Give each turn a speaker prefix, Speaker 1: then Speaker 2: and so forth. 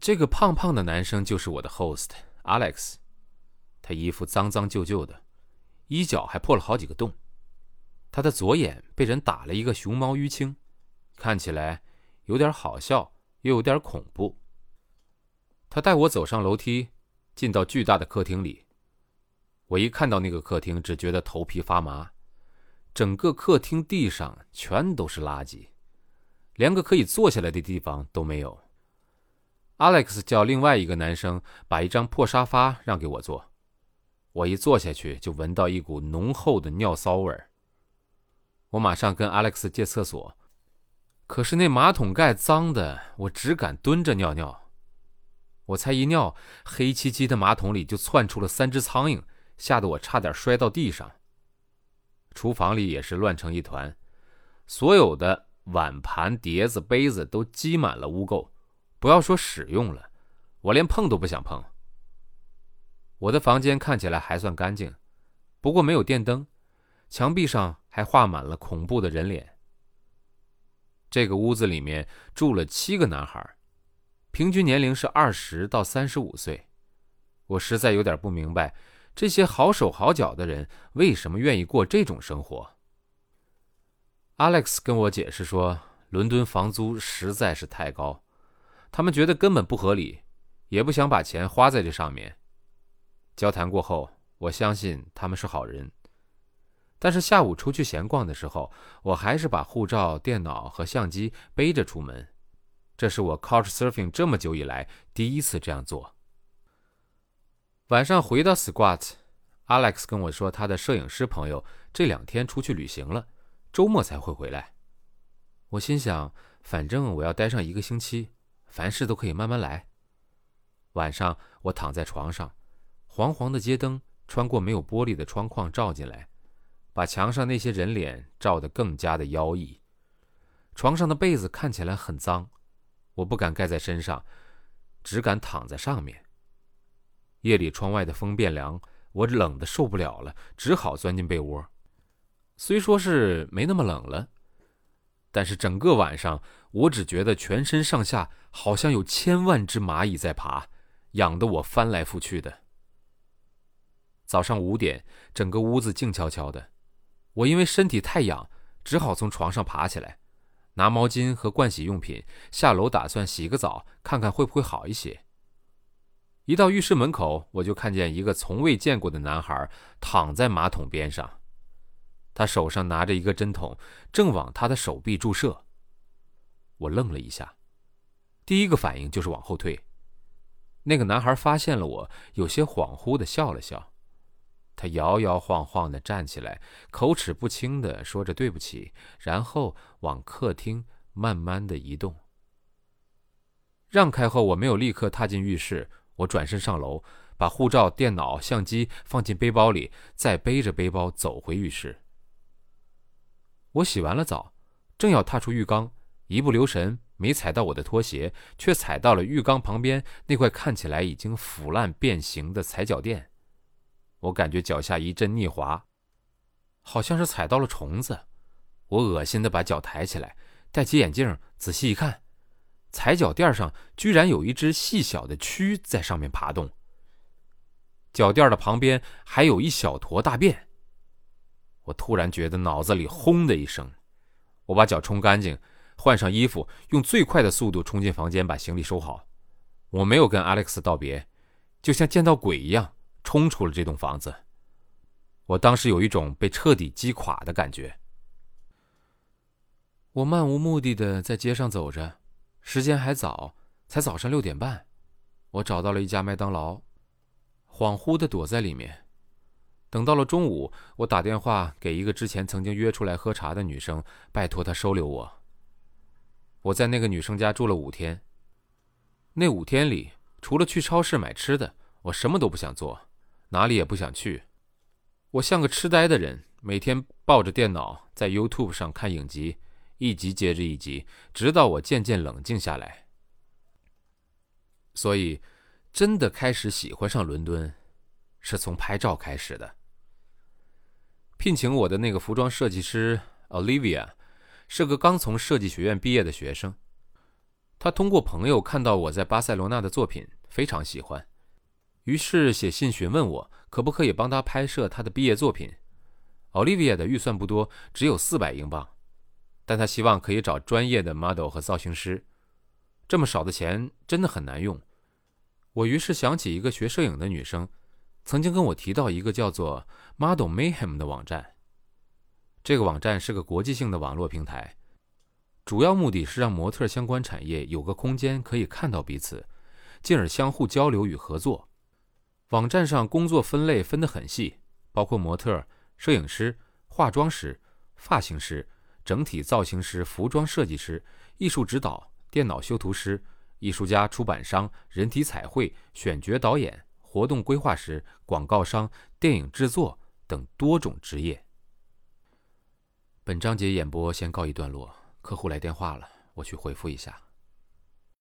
Speaker 1: 这个胖胖的男生就是我的 host Alex，他衣服脏脏旧旧的，衣角还破了好几个洞，他的左眼被人打了一个熊猫淤青，看起来有点好笑，又有点恐怖。他带我走上楼梯，进到巨大的客厅里。我一看到那个客厅，只觉得头皮发麻。整个客厅地上全都是垃圾，连个可以坐下来的地方都没有。Alex 叫另外一个男生把一张破沙发让给我坐，我一坐下去就闻到一股浓厚的尿骚味儿。我马上跟 Alex 借厕所，可是那马桶盖脏的，我只敢蹲着尿尿。我才一尿，黑漆漆的马桶里就窜出了三只苍蝇。吓得我差点摔到地上。厨房里也是乱成一团，所有的碗盘碟子杯子都积满了污垢，不要说使用了，我连碰都不想碰。我的房间看起来还算干净，不过没有电灯，墙壁上还画满了恐怖的人脸。这个屋子里面住了七个男孩，平均年龄是二十到三十五岁，我实在有点不明白。这些好手好脚的人为什么愿意过这种生活？Alex 跟我解释说，伦敦房租实在是太高，他们觉得根本不合理，也不想把钱花在这上面。交谈过后，我相信他们是好人。但是下午出去闲逛的时候，我还是把护照、电脑和相机背着出门，这是我 Couchsurfing 这么久以来第一次这样做。晚上回到 Squat，Alex 跟我说，他的摄影师朋友这两天出去旅行了，周末才会回来。我心想，反正我要待上一个星期，凡事都可以慢慢来。晚上我躺在床上，黄黄的街灯穿过没有玻璃的窗框照进来，把墙上那些人脸照得更加的妖异。床上的被子看起来很脏，我不敢盖在身上，只敢躺在上面。夜里窗外的风变凉，我冷的受不了了，只好钻进被窝。虽说是没那么冷了，但是整个晚上我只觉得全身上下好像有千万只蚂蚁在爬，痒得我翻来覆去的。早上五点，整个屋子静悄悄的，我因为身体太痒，只好从床上爬起来，拿毛巾和盥洗用品下楼，打算洗个澡，看看会不会好一些。一到浴室门口，我就看见一个从未见过的男孩躺在马桶边上，他手上拿着一个针筒，正往他的手臂注射。我愣了一下，第一个反应就是往后退。那个男孩发现了我，有些恍惚的笑了笑，他摇摇晃晃的站起来，口齿不清的说着对不起，然后往客厅慢慢的移动。让开后，我没有立刻踏进浴室。我转身上楼，把护照、电脑、相机放进背包里，再背着背包走回浴室。我洗完了澡，正要踏出浴缸，一不留神没踩到我的拖鞋，却踩到了浴缸旁边那块看起来已经腐烂变形的踩脚垫。我感觉脚下一阵逆滑，好像是踩到了虫子。我恶心的把脚抬起来，戴起眼镜仔细一看。踩脚垫上居然有一只细小的蛆在上面爬动，脚垫的旁边还有一小坨大便。我突然觉得脑子里轰的一声，我把脚冲干净，换上衣服，用最快的速度冲进房间，把行李收好。我没有跟 Alex 道别，就像见到鬼一样冲出了这栋房子。我当时有一种被彻底击垮的感觉。我漫无目的的在街上走着。时间还早，才早上六点半。我找到了一家麦当劳，恍惚的躲在里面。等到了中午，我打电话给一个之前曾经约出来喝茶的女生，拜托她收留我。我在那个女生家住了五天。那五天里，除了去超市买吃的，我什么都不想做，哪里也不想去。我像个痴呆的人，每天抱着电脑在 YouTube 上看影集。一集接着一集，直到我渐渐冷静下来。所以，真的开始喜欢上伦敦，是从拍照开始的。聘请我的那个服装设计师 Olivia，是个刚从设计学院毕业的学生。他通过朋友看到我在巴塞罗那的作品，非常喜欢，于是写信询问我可不可以帮他拍摄他的毕业作品。Olivia 的预算不多，只有四百英镑，但他希望可以找专业的 model 和造型师。这么少的钱真的很难用。我于是想起一个学摄影的女生，曾经跟我提到一个叫做 Model Mayhem 的网站。这个网站是个国际性的网络平台，主要目的是让模特相关产业有个空间可以看到彼此，进而相互交流与合作。网站上工作分类分得很细，包括模特、摄影师、化妆师、发型师、整体造型师、服装设计师、艺术指导、电脑修图师。艺术家、出版商、人体彩绘、选角导演、活动规划师、广告商、电影制作等多种职业。本章节演播先告一段落，客户来电话了，我去回复一下。